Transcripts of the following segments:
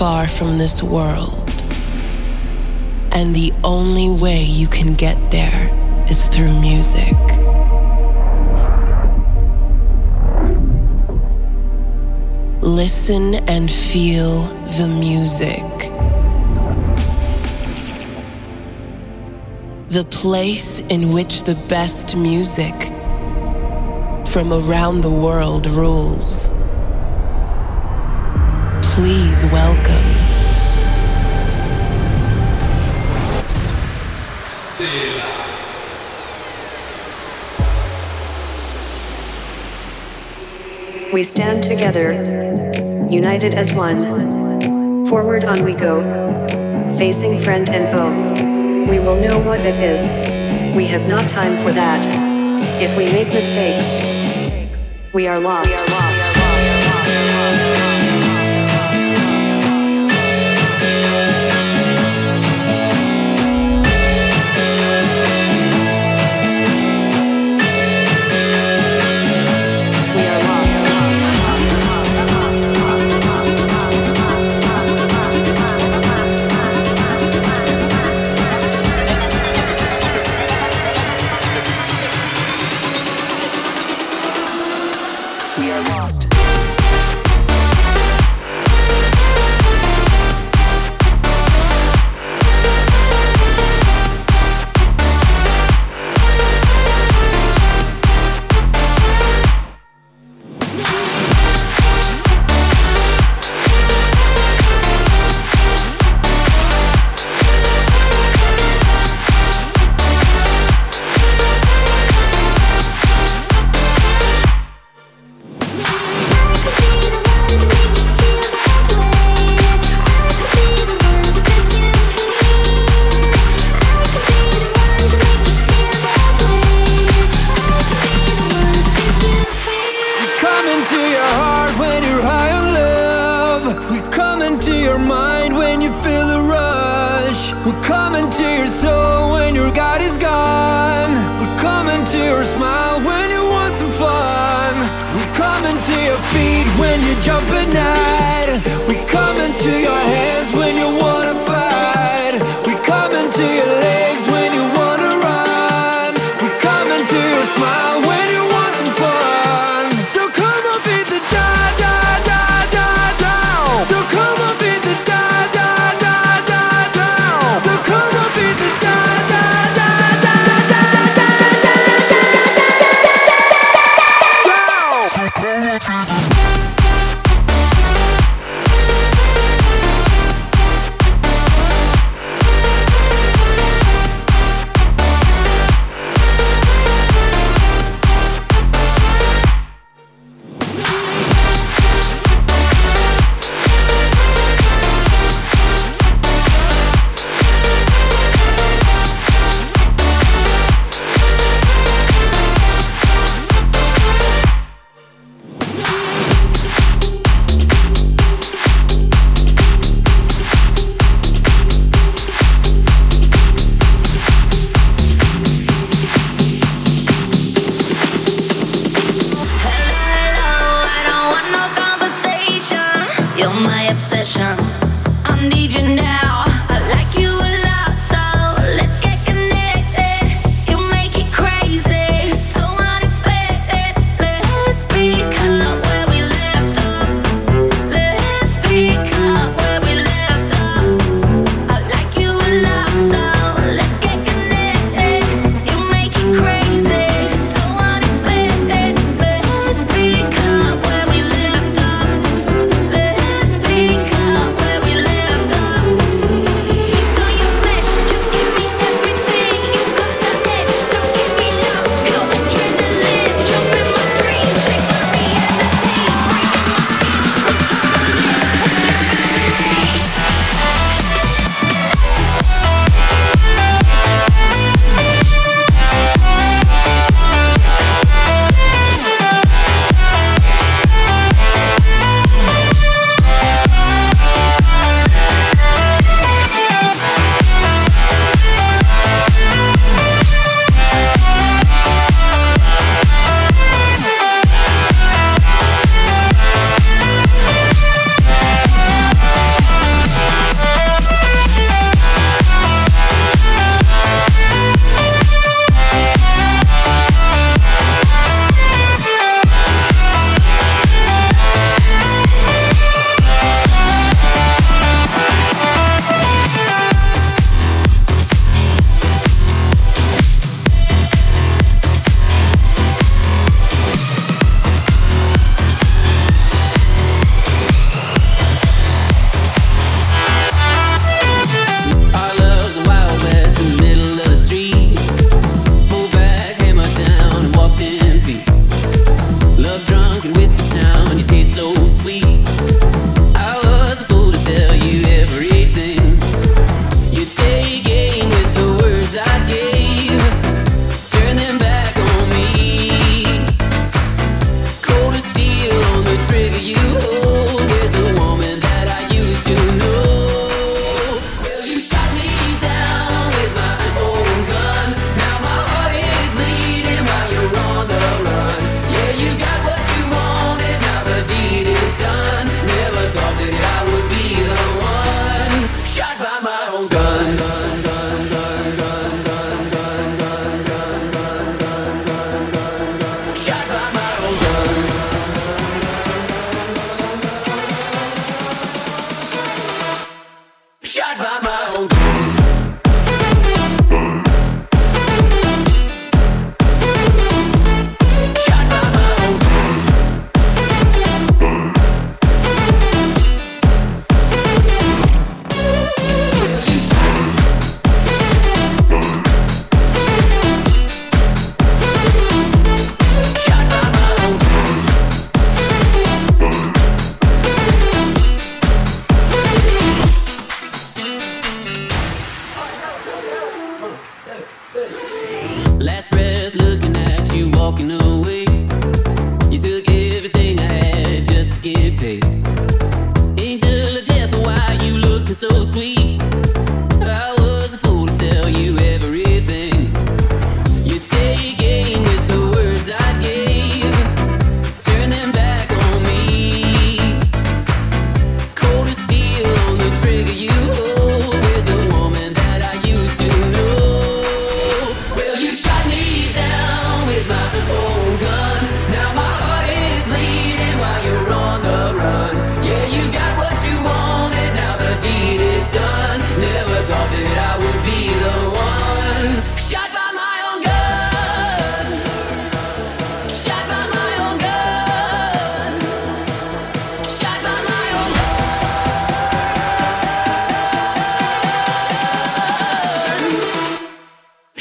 far from this world. And the only way you can get there is through music. Listen and feel the music. The place in which the best music from around the world rules. Please welcome. We stand together, united as one. Forward on we go, facing friend and foe. We will know what it is. We have not time for that. If we make mistakes, we are lost. We are lost.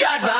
Shot by.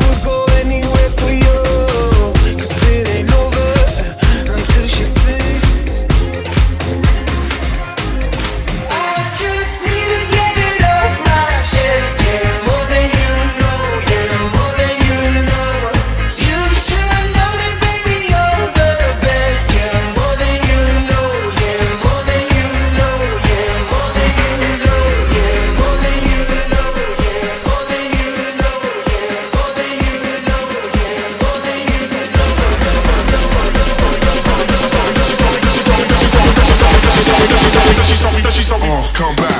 come back.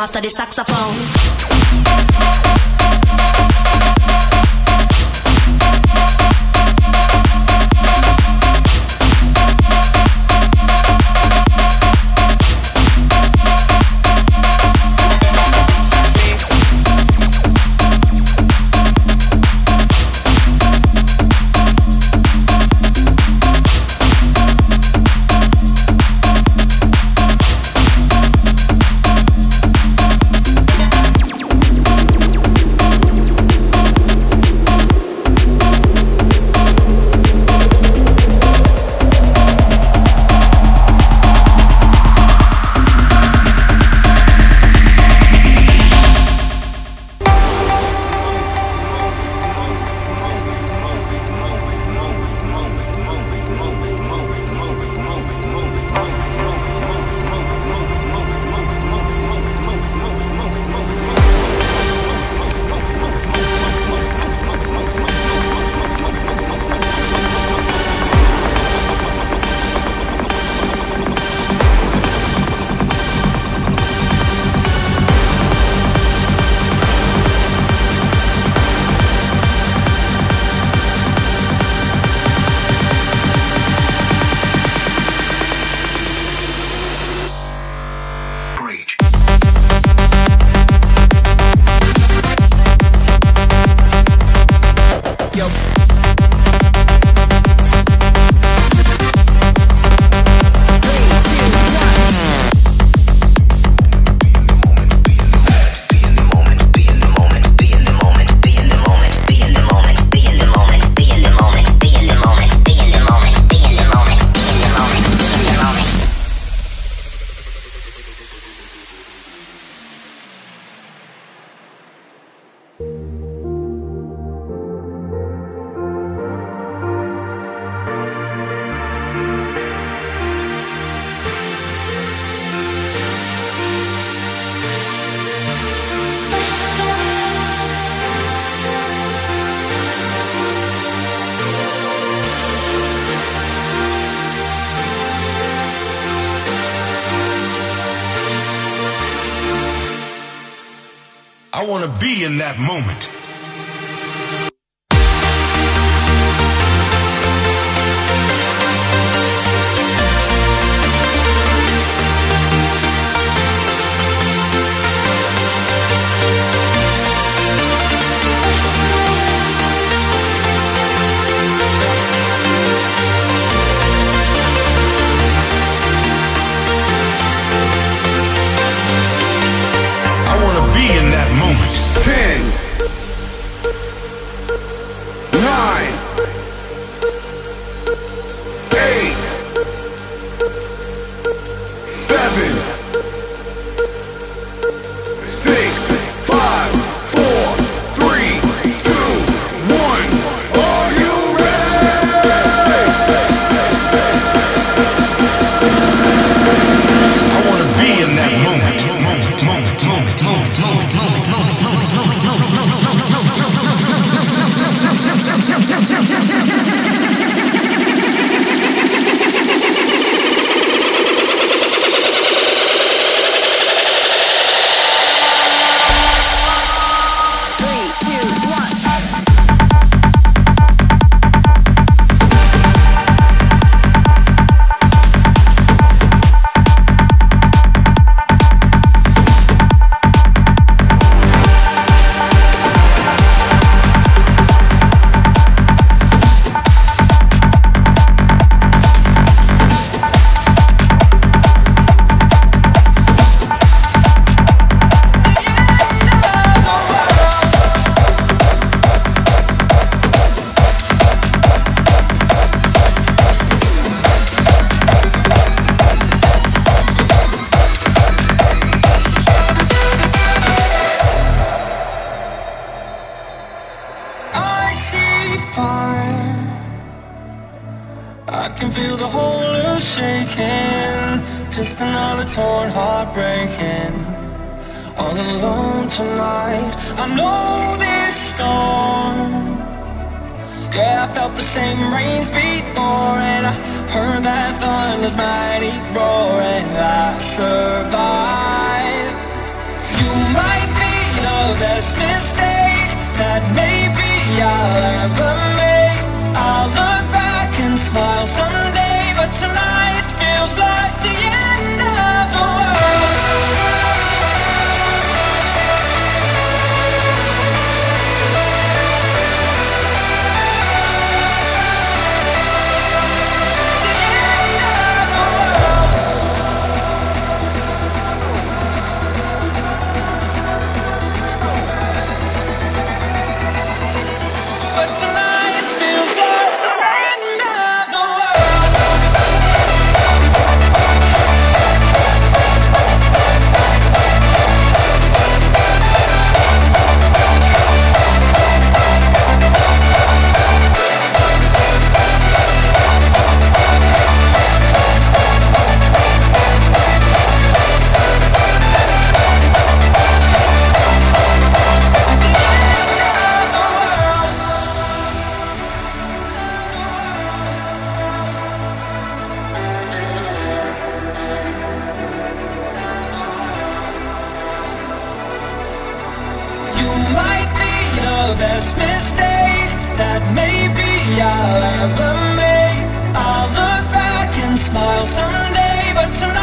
Master the saxophone. That moment. smile so ever made. I'll look back and smile someday, but tonight.